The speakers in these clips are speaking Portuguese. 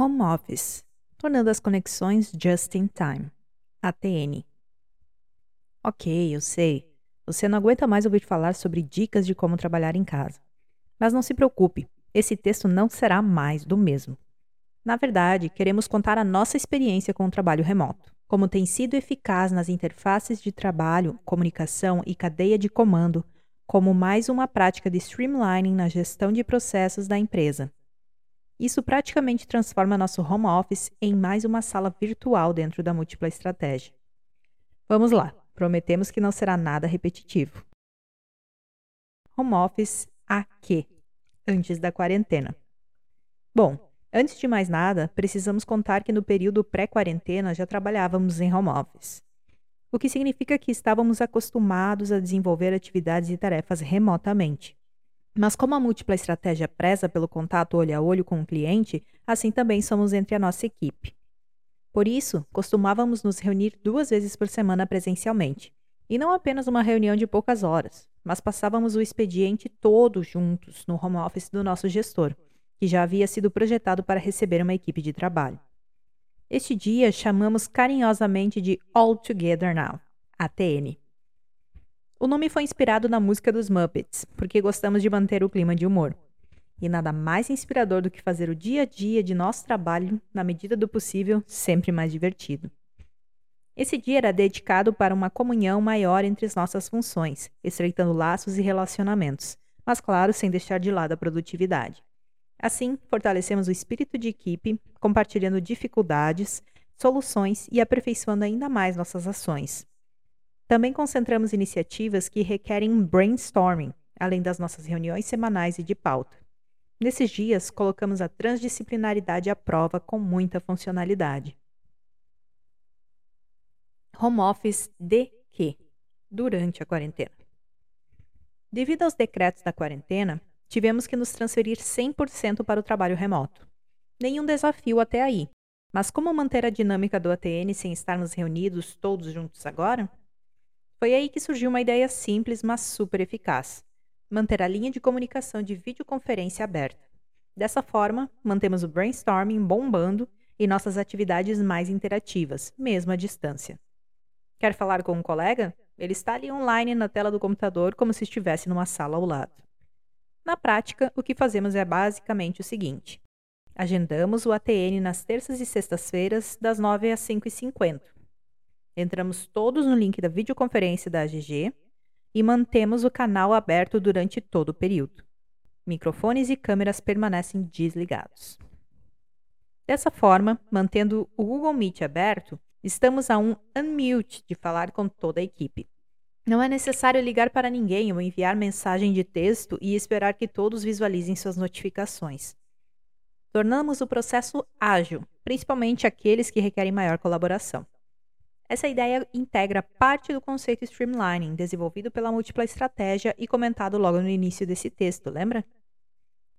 Home Office, tornando as conexões just in time. ATN. Ok, eu sei. Você não aguenta mais ouvir falar sobre dicas de como trabalhar em casa. Mas não se preocupe, esse texto não será mais do mesmo. Na verdade, queremos contar a nossa experiência com o trabalho remoto, como tem sido eficaz nas interfaces de trabalho, comunicação e cadeia de comando, como mais uma prática de streamlining na gestão de processos da empresa isso praticamente transforma nosso home office em mais uma sala virtual dentro da múltipla estratégia. Vamos lá, prometemos que não será nada repetitivo. Home office a quê? Antes da quarentena. Bom, antes de mais nada, precisamos contar que no período pré-quarentena já trabalhávamos em home office. O que significa que estávamos acostumados a desenvolver atividades e tarefas remotamente. Mas como a múltipla estratégia preza pelo contato olho a olho com o cliente, assim também somos entre a nossa equipe. Por isso, costumávamos nos reunir duas vezes por semana presencialmente. E não apenas uma reunião de poucas horas, mas passávamos o expediente todo juntos no home office do nosso gestor, que já havia sido projetado para receber uma equipe de trabalho. Este dia chamamos carinhosamente de All Together Now, ATN. O nome foi inspirado na música dos Muppets, porque gostamos de manter o clima de humor. E nada mais inspirador do que fazer o dia a dia de nosso trabalho, na medida do possível, sempre mais divertido. Esse dia era dedicado para uma comunhão maior entre as nossas funções, estreitando laços e relacionamentos, mas claro, sem deixar de lado a produtividade. Assim, fortalecemos o espírito de equipe, compartilhando dificuldades, soluções e aperfeiçoando ainda mais nossas ações, também concentramos iniciativas que requerem brainstorming, além das nossas reuniões semanais e de pauta. Nesses dias, colocamos a transdisciplinaridade à prova com muita funcionalidade. Home office de quê? Durante a quarentena. Devido aos decretos da quarentena, tivemos que nos transferir 100% para o trabalho remoto. Nenhum desafio até aí, mas como manter a dinâmica do ATN sem estarmos reunidos todos juntos agora? Foi aí que surgiu uma ideia simples, mas super eficaz: manter a linha de comunicação de videoconferência aberta. Dessa forma, mantemos o brainstorming bombando e nossas atividades mais interativas, mesmo à distância. Quer falar com um colega? Ele está ali online na tela do computador como se estivesse numa sala ao lado. Na prática, o que fazemos é basicamente o seguinte: agendamos o ATN nas terças e sextas-feiras, das 9 às 5h50 Entramos todos no link da videoconferência da AGG e mantemos o canal aberto durante todo o período. Microfones e câmeras permanecem desligados. Dessa forma, mantendo o Google Meet aberto, estamos a um unmute de falar com toda a equipe. Não é necessário ligar para ninguém ou enviar mensagem de texto e esperar que todos visualizem suas notificações. Tornamos o processo ágil, principalmente aqueles que requerem maior colaboração. Essa ideia integra parte do conceito streamlining, desenvolvido pela múltipla estratégia e comentado logo no início desse texto, lembra?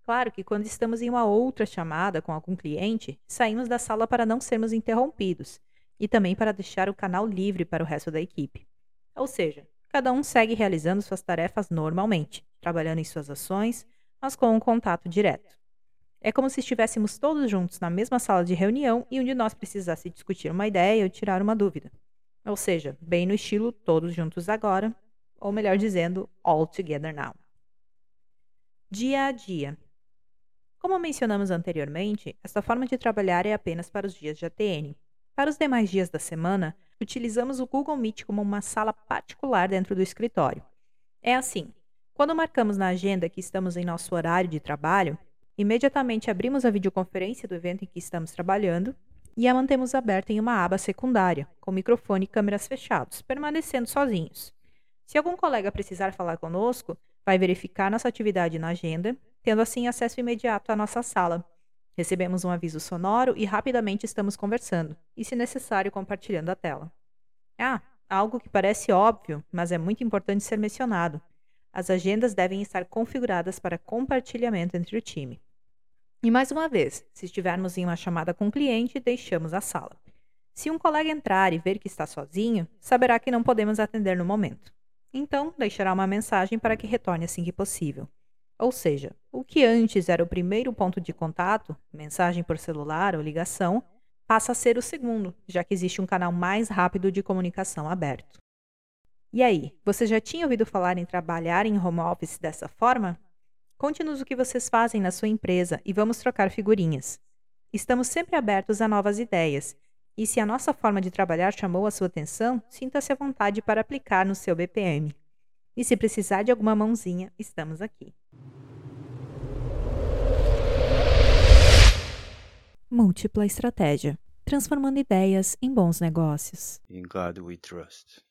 Claro que quando estamos em uma outra chamada com algum cliente, saímos da sala para não sermos interrompidos e também para deixar o canal livre para o resto da equipe. Ou seja, cada um segue realizando suas tarefas normalmente, trabalhando em suas ações, mas com um contato direto. É como se estivéssemos todos juntos na mesma sala de reunião e um de nós precisasse discutir uma ideia ou tirar uma dúvida. Ou seja, bem no estilo todos juntos agora, ou melhor dizendo, all together now. Dia a dia. Como mencionamos anteriormente, esta forma de trabalhar é apenas para os dias de ATN. Para os demais dias da semana, utilizamos o Google Meet como uma sala particular dentro do escritório. É assim: quando marcamos na agenda que estamos em nosso horário de trabalho, Imediatamente abrimos a videoconferência do evento em que estamos trabalhando e a mantemos aberta em uma aba secundária, com microfone e câmeras fechados, permanecendo sozinhos. Se algum colega precisar falar conosco, vai verificar nossa atividade na agenda, tendo assim acesso imediato à nossa sala. Recebemos um aviso sonoro e rapidamente estamos conversando, e se necessário, compartilhando a tela. Ah, algo que parece óbvio, mas é muito importante ser mencionado. As agendas devem estar configuradas para compartilhamento entre o time. E mais uma vez, se estivermos em uma chamada com o cliente, deixamos a sala. Se um colega entrar e ver que está sozinho, saberá que não podemos atender no momento. Então, deixará uma mensagem para que retorne assim que possível. Ou seja, o que antes era o primeiro ponto de contato, mensagem por celular ou ligação, passa a ser o segundo, já que existe um canal mais rápido de comunicação aberto. E aí, você já tinha ouvido falar em trabalhar em home office dessa forma? Conte-nos o que vocês fazem na sua empresa e vamos trocar figurinhas. Estamos sempre abertos a novas ideias, e se a nossa forma de trabalhar chamou a sua atenção, sinta-se à vontade para aplicar no seu BPM. E se precisar de alguma mãozinha, estamos aqui. Múltipla estratégia transformando ideias em bons negócios. In God we trust.